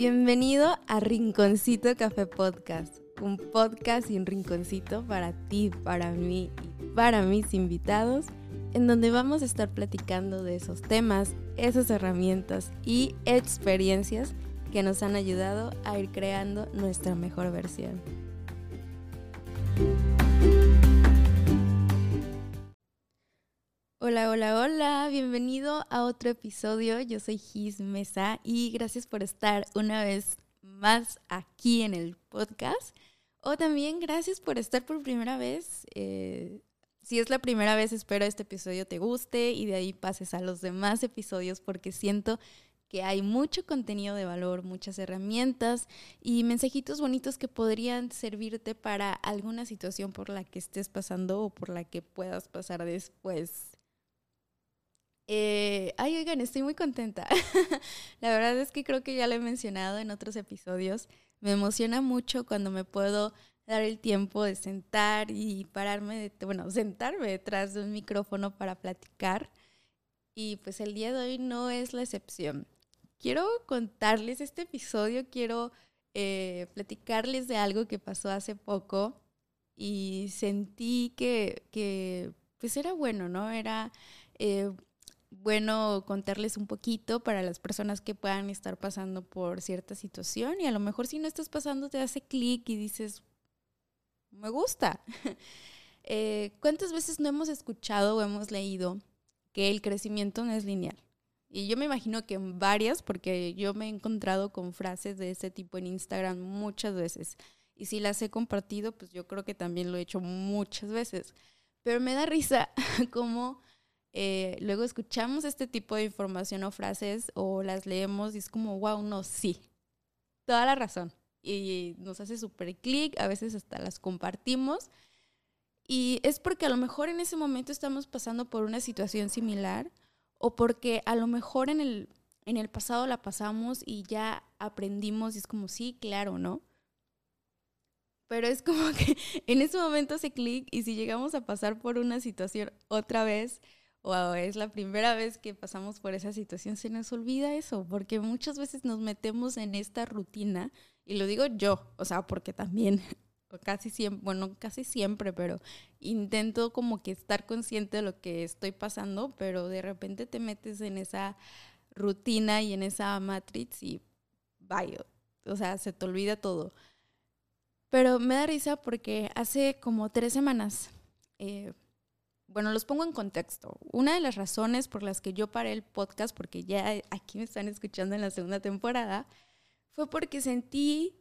Bienvenido a Rinconcito Café Podcast, un podcast un rinconcito para ti, para mí y para mis invitados, en donde vamos a estar platicando de esos temas, esas herramientas y experiencias que nos han ayudado a ir creando nuestra mejor versión. Hola, hola, hola, bienvenido a otro episodio. Yo soy Gis Mesa y gracias por estar una vez más aquí en el podcast. O también gracias por estar por primera vez. Eh, si es la primera vez, espero este episodio te guste y de ahí pases a los demás episodios porque siento que hay mucho contenido de valor, muchas herramientas y mensajitos bonitos que podrían servirte para alguna situación por la que estés pasando o por la que puedas pasar después. Eh, ay, oigan, estoy muy contenta. la verdad es que creo que ya lo he mencionado en otros episodios. Me emociona mucho cuando me puedo dar el tiempo de sentar y pararme, de, bueno, sentarme detrás de un micrófono para platicar. Y pues el día de hoy no es la excepción. Quiero contarles este episodio, quiero eh, platicarles de algo que pasó hace poco y sentí que, que pues era bueno, ¿no? Era eh, bueno contarles un poquito para las personas que puedan estar pasando por cierta situación y a lo mejor si no estás pasando te hace clic y dices, me gusta. Eh, ¿Cuántas veces no hemos escuchado o hemos leído que el crecimiento no es lineal? Y yo me imagino que en varias, porque yo me he encontrado con frases de ese tipo en Instagram muchas veces. Y si las he compartido, pues yo creo que también lo he hecho muchas veces. Pero me da risa como eh, luego escuchamos este tipo de información o frases o las leemos y es como, wow, no, sí, toda la razón. Y nos hace súper clic, a veces hasta las compartimos. Y es porque a lo mejor en ese momento estamos pasando por una situación similar o porque a lo mejor en el, en el pasado la pasamos y ya aprendimos y es como, sí, claro, ¿no? Pero es como que en ese momento hace clic y si llegamos a pasar por una situación otra vez, o es la primera vez que pasamos por esa situación, se nos olvida eso, porque muchas veces nos metemos en esta rutina, y lo digo yo, o sea, porque también, casi siempre, bueno, casi siempre, pero intento como que estar consciente de lo que estoy pasando, pero de repente te metes en esa rutina y en esa matrix y vaya, o sea, se te olvida todo. Pero me da risa porque hace como tres semanas, eh, bueno, los pongo en contexto. Una de las razones por las que yo paré el podcast, porque ya aquí me están escuchando en la segunda temporada, fue porque sentí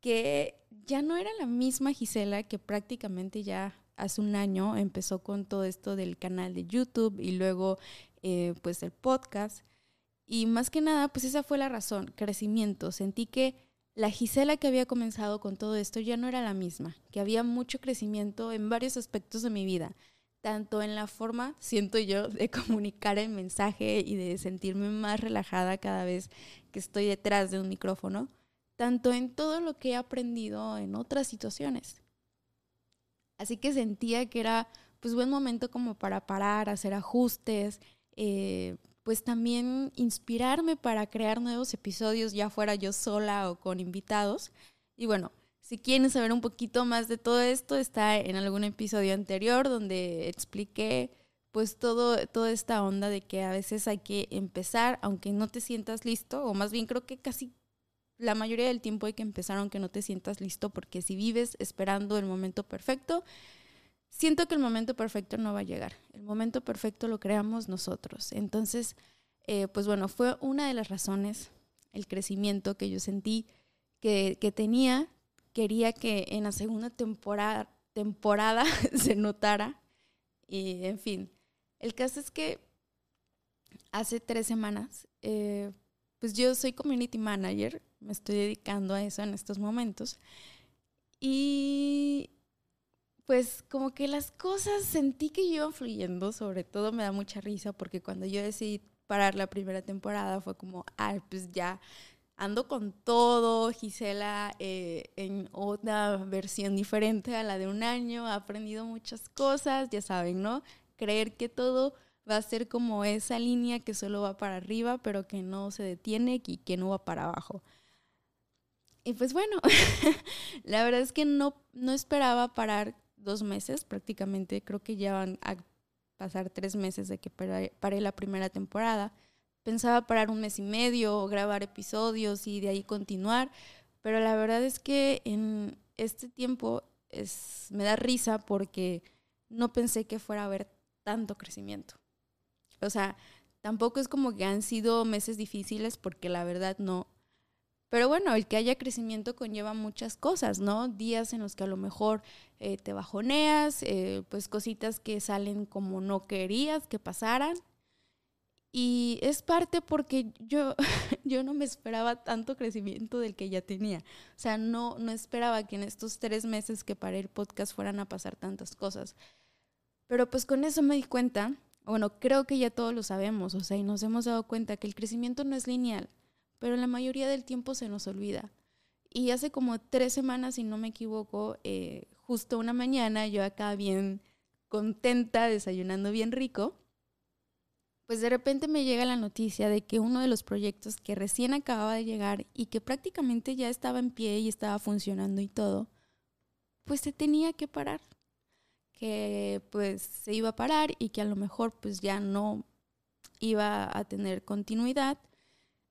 que ya no era la misma Gisela que prácticamente ya hace un año empezó con todo esto del canal de YouTube y luego eh, pues el podcast. Y más que nada, pues esa fue la razón, crecimiento. Sentí que la Gisela que había comenzado con todo esto ya no era la misma, que había mucho crecimiento en varios aspectos de mi vida tanto en la forma, siento yo, de comunicar el mensaje y de sentirme más relajada cada vez que estoy detrás de un micrófono, tanto en todo lo que he aprendido en otras situaciones. Así que sentía que era pues buen momento como para parar, hacer ajustes, eh, pues también inspirarme para crear nuevos episodios, ya fuera yo sola o con invitados. Y bueno, si quieren saber un poquito más de todo esto, está en algún episodio anterior donde expliqué pues todo, toda esta onda de que a veces hay que empezar aunque no te sientas listo, o más bien creo que casi la mayoría del tiempo hay que empezar aunque no te sientas listo, porque si vives esperando el momento perfecto, siento que el momento perfecto no va a llegar. El momento perfecto lo creamos nosotros. Entonces, eh, pues bueno, fue una de las razones, el crecimiento que yo sentí que, que tenía quería que en la segunda temporada, temporada se notara. Y en fin, el caso es que hace tres semanas, eh, pues yo soy community manager, me estoy dedicando a eso en estos momentos. Y pues como que las cosas sentí que iban fluyendo, sobre todo me da mucha risa porque cuando yo decidí parar la primera temporada fue como, ah, pues ya ando con todo, Gisela eh, en otra versión diferente a la de un año, ha aprendido muchas cosas, ya saben, ¿no? Creer que todo va a ser como esa línea que solo va para arriba, pero que no se detiene y que no va para abajo. y pues bueno, la verdad es que no, no esperaba parar dos meses, prácticamente creo que ya van a pasar tres meses de que paré, la primera temporada. Pensaba parar un mes y medio, grabar episodios y de ahí continuar, pero la verdad es que en este tiempo es, me da risa porque no pensé que fuera a haber tanto crecimiento. O sea, tampoco es como que han sido meses difíciles porque la verdad no, pero bueno, el que haya crecimiento conlleva muchas cosas, ¿no? Días en los que a lo mejor eh, te bajoneas, eh, pues cositas que salen como no querías que pasaran. Y es parte porque yo, yo no me esperaba tanto crecimiento del que ya tenía. O sea, no, no esperaba que en estos tres meses que paré el podcast fueran a pasar tantas cosas. Pero pues con eso me di cuenta, bueno, creo que ya todos lo sabemos, o sea, y nos hemos dado cuenta que el crecimiento no es lineal pero la mayoría del tiempo se nos olvida. Y hace como tres semanas, si no me equivoco, eh, justo una mañana, yo acá bien contenta, desayunando bien rico, pues de repente me llega la noticia de que uno de los proyectos que recién acababa de llegar y que prácticamente ya estaba en pie y estaba funcionando y todo, pues se tenía que parar. Que pues se iba a parar y que a lo mejor pues ya no iba a tener continuidad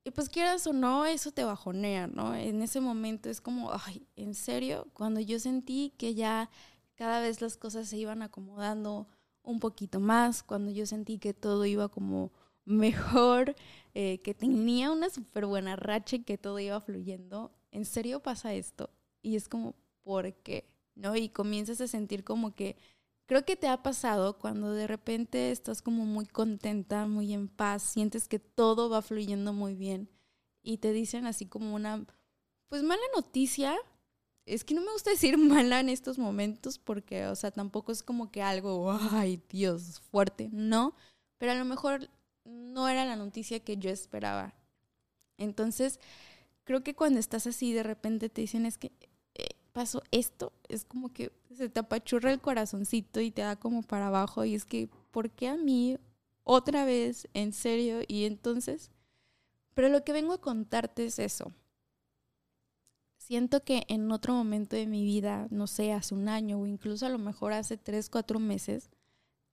y pues quieras o no, eso te bajonea, ¿no? En ese momento es como, ay, ¿en serio? Cuando yo sentí que ya cada vez las cosas se iban acomodando un poquito más, cuando yo sentí que todo iba como mejor, eh, que tenía una súper buena racha y que todo iba fluyendo, ¿en serio pasa esto? Y es como, ¿por qué? ¿No? Y comienzas a sentir como que Creo que te ha pasado cuando de repente estás como muy contenta, muy en paz, sientes que todo va fluyendo muy bien y te dicen así como una, pues mala noticia. Es que no me gusta decir mala en estos momentos porque, o sea, tampoco es como que algo, ay Dios, fuerte, no, pero a lo mejor no era la noticia que yo esperaba. Entonces, creo que cuando estás así, de repente te dicen es que pasó esto, es como que se te apachurra el corazoncito y te da como para abajo y es que, ¿por qué a mí otra vez? ¿En serio? Y entonces, pero lo que vengo a contarte es eso. Siento que en otro momento de mi vida, no sé, hace un año o incluso a lo mejor hace tres, cuatro meses,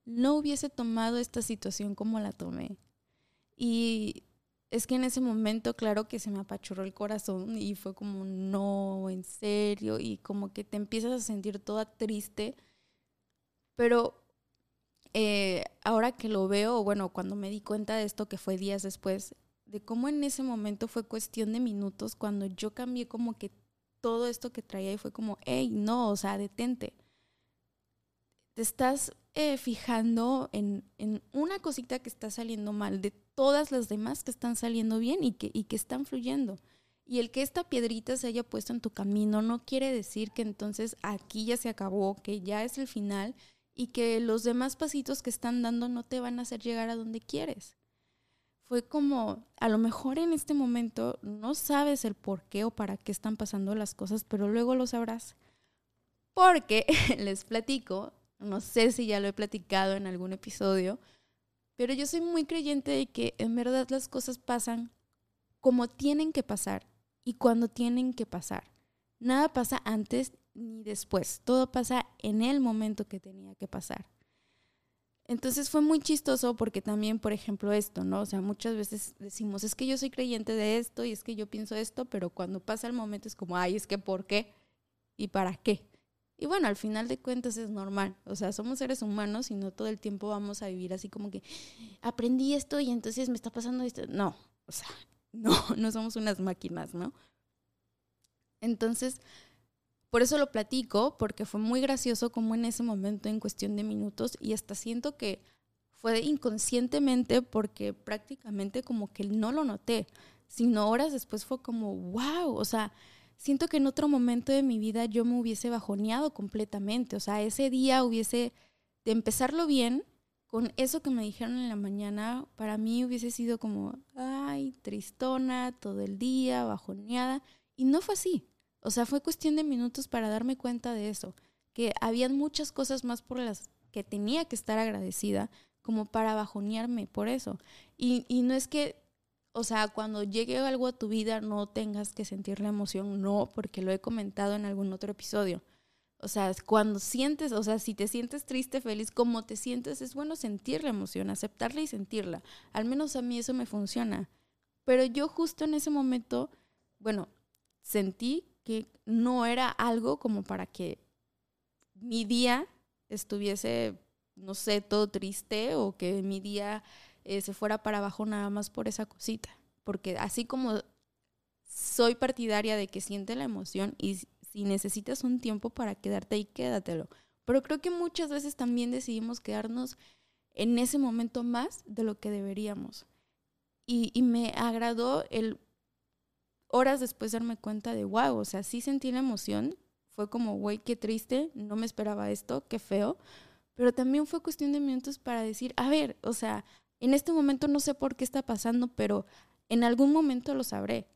no hubiese tomado esta situación como la tomé. Y es que en ese momento, claro que se me apachurró el corazón y fue como, no, en serio, y como que te empiezas a sentir toda triste. Pero eh, ahora que lo veo, bueno, cuando me di cuenta de esto, que fue días después, de cómo en ese momento fue cuestión de minutos, cuando yo cambié como que todo esto que traía y fue como, hey, no, o sea, detente. Te estás eh, fijando en, en, una cosita que está saliendo mal, de todas las demás que están saliendo bien y que, y que están fluyendo. Y el que esta piedrita se haya puesto en tu camino no quiere decir que entonces aquí ya se acabó, que ya es el final y que los demás pasitos que están dando no te van a hacer llegar a donde quieres. Fue como, a lo mejor en este momento no sabes el por qué o para qué están pasando las cosas, pero luego lo sabrás. Porque les platico, no sé si ya lo he platicado en algún episodio, pero yo soy muy creyente de que en verdad las cosas pasan como tienen que pasar y cuando tienen que pasar. Nada pasa antes ni después, todo pasa en el momento que tenía que pasar. Entonces fue muy chistoso porque también, por ejemplo, esto, ¿no? O sea, muchas veces decimos, es que yo soy creyente de esto y es que yo pienso esto, pero cuando pasa el momento es como, ay, es que ¿por qué? ¿Y para qué? Y bueno, al final de cuentas es normal. O sea, somos seres humanos y no todo el tiempo vamos a vivir así como que aprendí esto y entonces me está pasando esto. No, o sea, no, no somos unas máquinas, ¿no? Entonces, por eso lo platico, porque fue muy gracioso como en ese momento, en cuestión de minutos, y hasta siento que fue inconscientemente porque prácticamente como que no lo noté, sino horas después fue como, wow, o sea, siento que en otro momento de mi vida yo me hubiese bajoneado completamente. O sea, ese día hubiese, de empezarlo bien, con eso que me dijeron en la mañana, para mí hubiese sido como, ay, tristona, todo el día, bajoneada. Y no fue así. O sea, fue cuestión de minutos para darme cuenta de eso, que habían muchas cosas más por las que tenía que estar agradecida como para bajonearme por eso. Y, y no es que o sea, cuando llegue algo a tu vida no tengas que sentir la emoción, no, porque lo he comentado en algún otro episodio. O sea, cuando sientes, o sea, si te sientes triste, feliz, como te sientes, es bueno sentir la emoción, aceptarla y sentirla. Al menos a mí eso me funciona. Pero yo justo en ese momento, bueno, sentí que no era algo como para que mi día estuviese, no sé, todo triste o que mi día eh, se fuera para abajo nada más por esa cosita. Porque así como soy partidaria de que siente la emoción y si necesitas un tiempo para quedarte ahí, quédatelo. Pero creo que muchas veces también decidimos quedarnos en ese momento más de lo que deberíamos. Y, y me agradó el horas después darme cuenta de, wow, o sea, sí sentí la emoción. Fue como, güey, qué triste, no me esperaba esto, qué feo. Pero también fue cuestión de minutos para decir, a ver, o sea, en este momento no sé por qué está pasando, pero en algún momento lo sabré.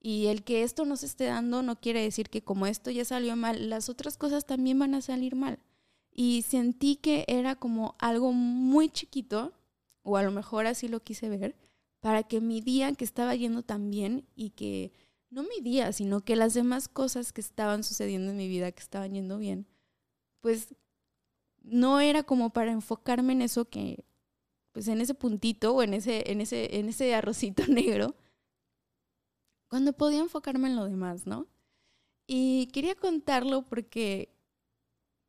Y el que esto no se esté dando no quiere decir que como esto ya salió mal, las otras cosas también van a salir mal. Y sentí que era como algo muy chiquito, o a lo mejor así lo quise ver, para que mi día que estaba yendo tan bien y que no mi día, sino que las demás cosas que estaban sucediendo en mi vida que estaban yendo bien, pues no era como para enfocarme en eso que pues en ese puntito o en ese, en ese, en ese arrocito negro, cuando podía enfocarme en lo demás, ¿no? Y quería contarlo porque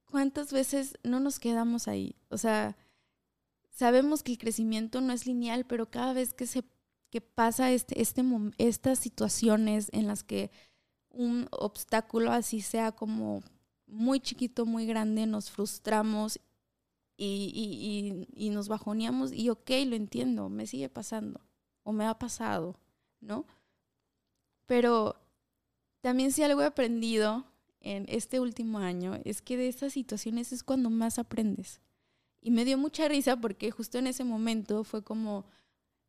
cuántas veces no nos quedamos ahí. O sea, sabemos que el crecimiento no es lineal, pero cada vez que se que pasa este, este, estas situaciones en las que un obstáculo así sea como muy chiquito, muy grande, nos frustramos y, y, y, nos bajoneamos y ok, lo entiendo, me sigue pasando o me ha pasado, ¿no? Pero también si algo he aprendido en este último año es que de estas situaciones es cuando más aprendes. Y me dio mucha risa porque justo en ese momento fue como,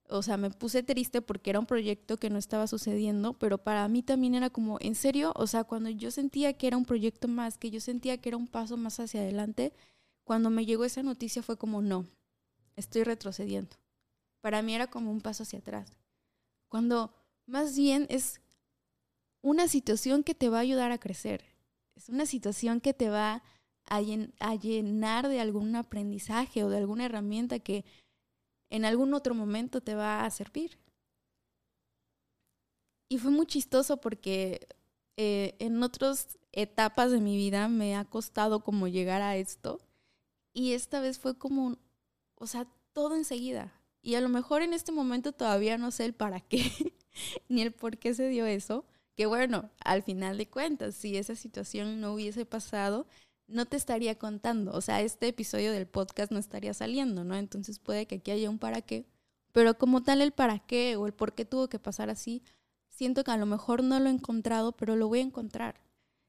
o sea, me puse triste porque era un proyecto que no estaba sucediendo, pero para mí también era como, en serio, o sea, cuando yo sentía que era un proyecto más, que yo sentía que era un paso más hacia adelante, cuando me llegó esa noticia fue como, no, estoy retrocediendo. Para mí era como un paso hacia atrás. Cuando más bien es una situación que te va a ayudar a crecer. Es una situación que te va a, llenar de algún aprendizaje o de alguna herramienta que en algún otro momento te va a servir. Y fue muy chistoso porque eh, en otras etapas de mi vida me ha costado como llegar a esto y esta vez fue como, o sea, todo enseguida. Y a lo mejor en este momento todavía no sé el para qué, ni el por qué se dio eso. Que bueno, al final de cuentas, si esa situación no hubiese pasado, no te estaría contando. O sea, este episodio del podcast no estaría saliendo, ¿no? Entonces puede que aquí haya un para qué. Pero como tal el para qué o el por qué tuvo que pasar así, siento que a lo mejor no lo he encontrado, pero lo voy a encontrar.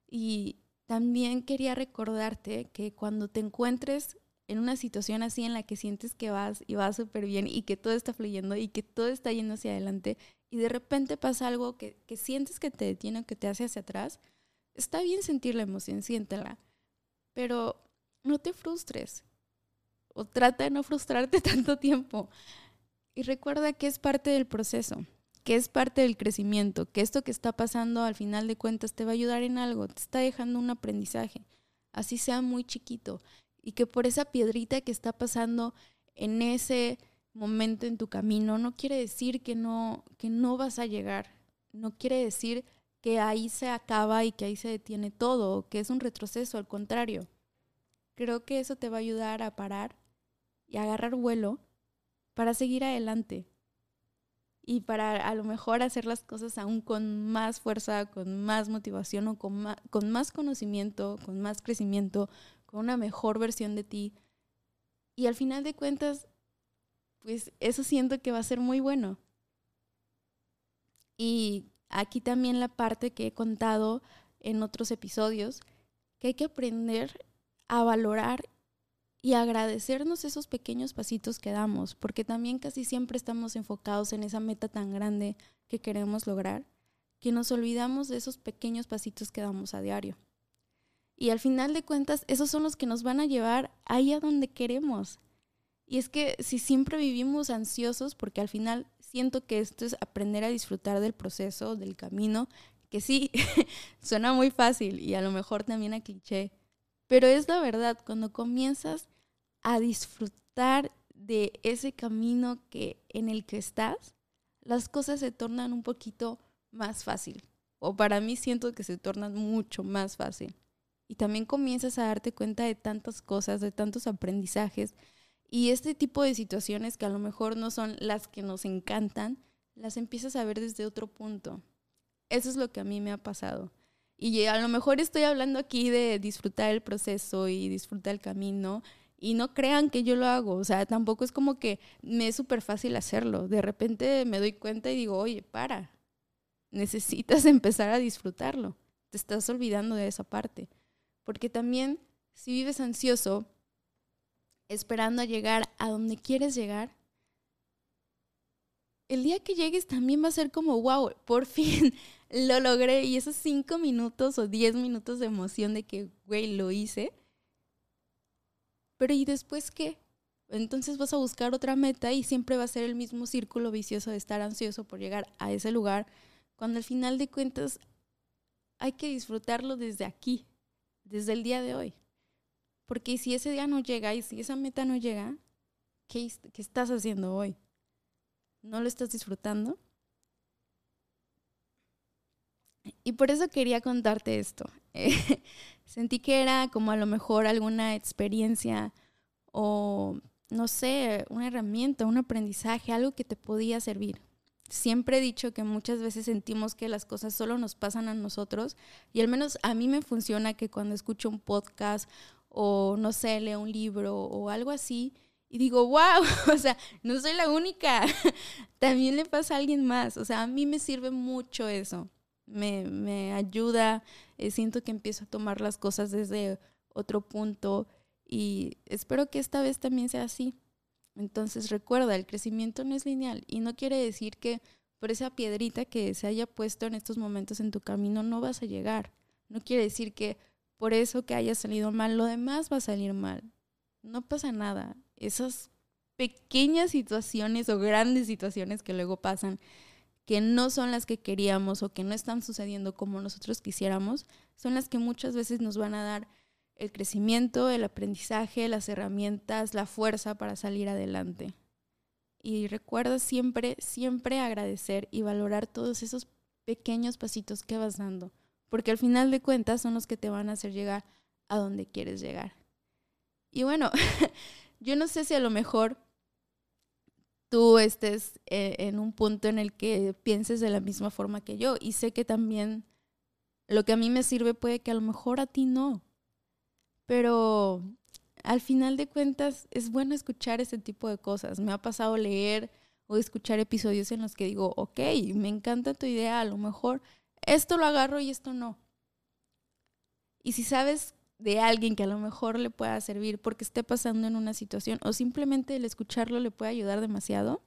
Y también quería recordarte que cuando te encuentres en una situación así en la que sientes que vas y vas súper bien y que todo está fluyendo y que todo está yendo hacia adelante y de repente pasa algo que, que sientes que te detiene o que te hace hacia atrás, está bien sentir la emoción, siéntela, pero no te frustres o trata de no frustrarte tanto tiempo. Y recuerda que es parte del proceso que es parte del crecimiento, que esto que está pasando al final de cuentas te va a ayudar en algo, te está dejando un aprendizaje, así sea muy chiquito, y que por esa piedrita que está pasando en ese momento en tu camino no quiere decir que no que no vas a llegar, no quiere decir que ahí se acaba y que ahí se detiene todo, que es un retroceso, al contrario. Creo que eso te va a ayudar a parar y agarrar vuelo para seguir adelante y para a lo mejor hacer las cosas aún con más fuerza, con más motivación o con con más conocimiento, con más crecimiento, con una mejor versión de ti. Y al final de cuentas, pues eso siento que va a ser muy bueno. Y aquí también la parte que he contado en otros episodios, que hay que aprender a valorar y agradecernos esos pequeños pasitos que damos, porque también casi siempre estamos enfocados en esa meta tan grande que queremos lograr, que nos olvidamos de esos pequeños pasitos que damos a diario. Y al final de cuentas, esos son los que nos van a llevar ahí a donde queremos. Y es que si siempre vivimos ansiosos, porque al final siento que esto es aprender a disfrutar del proceso, del camino, que sí, suena muy fácil y a lo mejor también a cliché, pero es la verdad, cuando comienzas a disfrutar de ese camino que en el que estás, las cosas se tornan un poquito más fácil. O para mí siento que se tornan mucho más fácil. Y también comienzas a darte cuenta de tantas cosas, de tantos aprendizajes. Y este tipo de situaciones que a lo mejor no son las que nos encantan, las empiezas a ver desde otro punto. Eso es lo que a mí me ha pasado. Y a lo mejor estoy hablando aquí de disfrutar el proceso y disfrutar el camino. Y no crean que yo lo hago. O sea, tampoco es como que me es súper fácil hacerlo. De repente me doy cuenta y digo, oye, para. Necesitas empezar a disfrutarlo. Te estás olvidando de esa parte. Porque también, si vives ansioso, esperando a llegar a donde quieres llegar, el día que llegues también va a ser como, wow, por fin lo logré. Y esos cinco minutos o diez minutos de emoción de que, güey, lo hice. Pero ¿y después qué? Entonces vas a buscar otra meta y siempre va a ser el mismo círculo vicioso de estar ansioso por llegar a ese lugar, cuando al final de cuentas hay que disfrutarlo desde aquí, desde el día de hoy. Porque si ese día no llega y si esa meta no llega, ¿qué, estás haciendo hoy? ¿No lo estás disfrutando? Y por eso quería contarte esto. sentí que era como a lo mejor alguna experiencia o, no sé, una herramienta, un aprendizaje, algo que te podía servir. Siempre he dicho que muchas veces sentimos que las cosas solo nos pasan a nosotros y al menos a mí me funciona que cuando escucho un podcast o, no sé, leo un libro o algo así, y digo, wow, o sea, no soy la única, también le pasa a alguien más, o sea, a mí me sirve mucho eso me, me ayuda, eh, siento que empiezo a tomar las cosas desde otro punto y espero que esta vez también sea así. Entonces recuerda, el crecimiento no es lineal y no quiere decir que por esa piedrita que se haya puesto en estos momentos en tu camino no vas a llegar. No quiere decir que por eso que haya salido mal, lo demás va a salir mal. No pasa nada. Esas pequeñas situaciones o grandes situaciones que luego pasan que no son las que queríamos o que no están sucediendo como nosotros quisiéramos, son las que muchas veces nos van a dar el crecimiento, el aprendizaje, las herramientas, la fuerza para salir adelante. Y recuerda siempre, siempre agradecer y valorar todos esos pequeños pasitos que vas dando, porque al final de cuentas son los que te van a hacer llegar a donde quieres llegar. Y bueno, yo no sé si a lo mejor tú estés eh, en un punto en el que pienses de la misma forma que yo. Y sé que también lo que a mí me sirve puede que a lo mejor a ti no. Pero al final de cuentas es bueno escuchar ese tipo de cosas. Me ha pasado leer o escuchar episodios en los que digo, ok, me encanta tu idea, a lo mejor esto lo agarro y esto no. Y si sabes de alguien que a lo mejor le pueda servir porque esté pasando en una situación o simplemente el escucharlo le puede ayudar demasiado,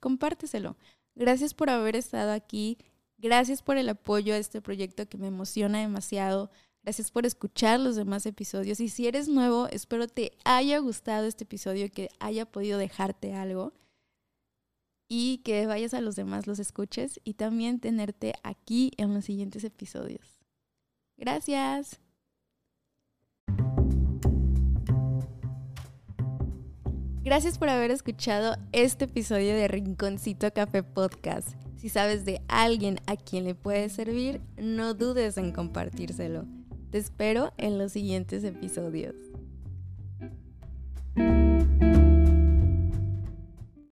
compárteselo. Gracias por haber estado aquí. Gracias por el apoyo a este proyecto que me emociona demasiado. Gracias por escuchar los demás episodios. Y si eres nuevo, espero te haya gustado este episodio, que haya podido dejarte algo y que vayas a los demás, los escuches y también tenerte aquí en los siguientes episodios. Gracias. Gracias por haber escuchado este episodio de Rinconcito Café Podcast. Si sabes de alguien a quien le puede servir, no dudes en compartírselo. Te espero en los siguientes episodios.